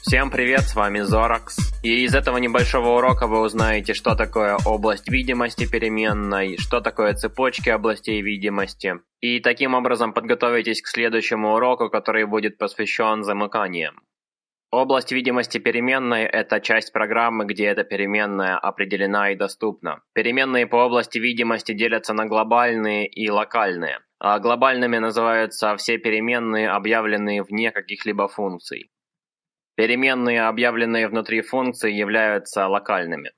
Всем привет, с вами Зоракс. И из этого небольшого урока вы узнаете, что такое область видимости переменной, что такое цепочки областей видимости. И таким образом подготовитесь к следующему уроку, который будет посвящен замыканиям. Область видимости переменной – это часть программы, где эта переменная определена и доступна. Переменные по области видимости делятся на глобальные и локальные. А глобальными называются все переменные, объявленные вне каких-либо функций. Переменные, объявленные внутри функции, являются локальными.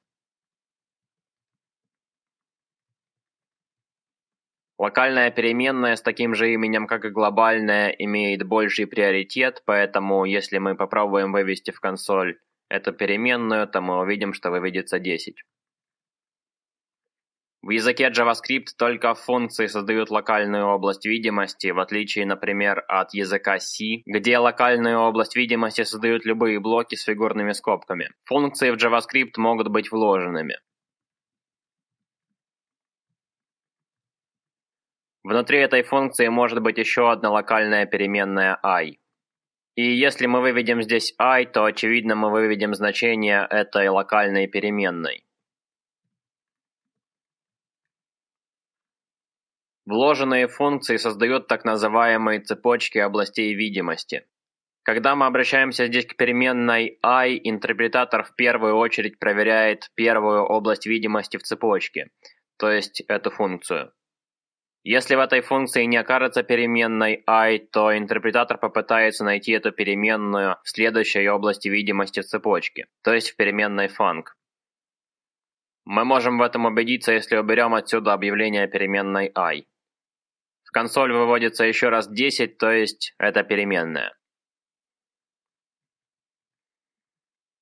Локальная переменная с таким же именем, как и глобальная, имеет больший приоритет, поэтому если мы попробуем вывести в консоль эту переменную, то мы увидим, что выведется 10. В языке JavaScript только функции создают локальную область видимости, в отличие, например, от языка C, где локальную область видимости создают любые блоки с фигурными скобками. Функции в JavaScript могут быть вложенными. Внутри этой функции может быть еще одна локальная переменная i. И если мы выведем здесь i, то очевидно мы выведем значение этой локальной переменной. Вложенные функции создают так называемые цепочки областей видимости. Когда мы обращаемся здесь к переменной i, интерпретатор в первую очередь проверяет первую область видимости в цепочке, то есть эту функцию. Если в этой функции не окажется переменной i, то интерпретатор попытается найти эту переменную в следующей области видимости цепочки, то есть в переменной func. Мы можем в этом убедиться, если уберем отсюда объявление переменной i. В консоль выводится еще раз 10, то есть это переменная.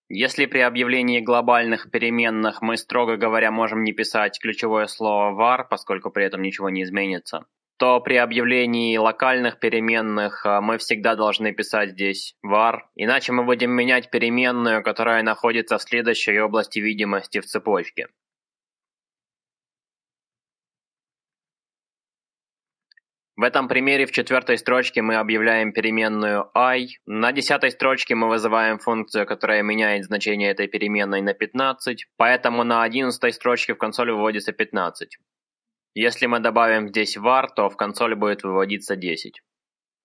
Если при объявлении глобальных переменных мы, строго говоря, можем не писать ключевое слово var, поскольку при этом ничего не изменится, то при объявлении локальных переменных а, мы всегда должны писать здесь var, иначе мы будем менять переменную, которая находится в следующей области видимости в цепочке. В этом примере в четвертой строчке мы объявляем переменную i. На десятой строчке мы вызываем функцию, которая меняет значение этой переменной на 15, поэтому на одиннадцатой строчке в консоль выводится 15. Если мы добавим здесь var, то в консоль будет выводиться 10.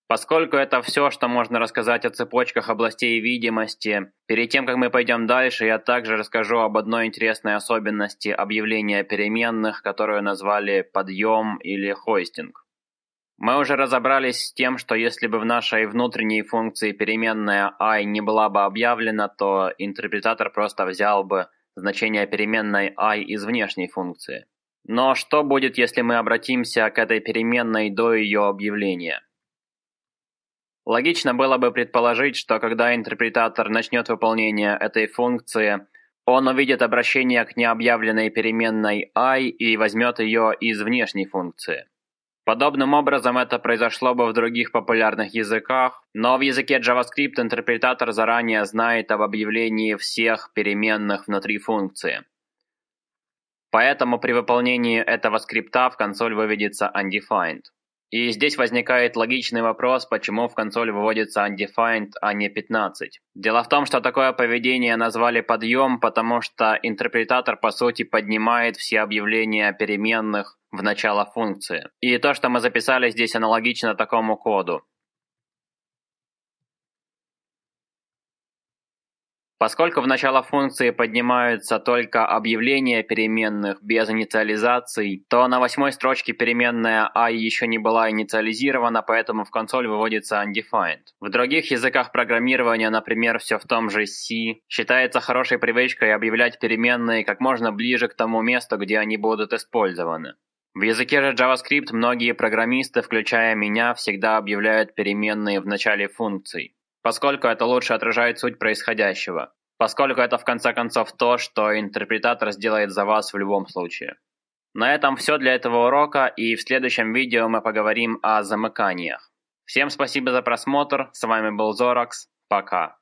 Поскольку это все, что можно рассказать о цепочках областей видимости, перед тем, как мы пойдем дальше, я также расскажу об одной интересной особенности объявления переменных, которую назвали подъем или хостинг. Мы уже разобрались с тем, что если бы в нашей внутренней функции переменная i не была бы объявлена, то интерпретатор просто взял бы значение переменной i из внешней функции. Но что будет, если мы обратимся к этой переменной до ее объявления? Логично было бы предположить, что когда интерпретатор начнет выполнение этой функции, он увидит обращение к необъявленной переменной i и возьмет ее из внешней функции. Подобным образом это произошло бы в других популярных языках, но в языке JavaScript интерпретатор заранее знает об объявлении всех переменных внутри функции. Поэтому при выполнении этого скрипта в консоль выведется undefined. И здесь возникает логичный вопрос, почему в консоль выводится undefined, а не 15. Дело в том, что такое поведение назвали подъем, потому что интерпретатор по сути поднимает все объявления переменных в начало функции. И то, что мы записали здесь аналогично такому коду. Поскольку в начало функции поднимаются только объявления переменных без инициализаций, то на восьмой строчке переменная i еще не была инициализирована, поэтому в консоль выводится undefined. В других языках программирования, например, все в том же C, считается хорошей привычкой объявлять переменные как можно ближе к тому месту, где они будут использованы. В языке же JavaScript многие программисты, включая меня, всегда объявляют переменные в начале функций поскольку это лучше отражает суть происходящего, поскольку это в конце концов то, что интерпретатор сделает за вас в любом случае. На этом все для этого урока, и в следующем видео мы поговорим о замыканиях. Всем спасибо за просмотр, с вами был Зоракс, пока.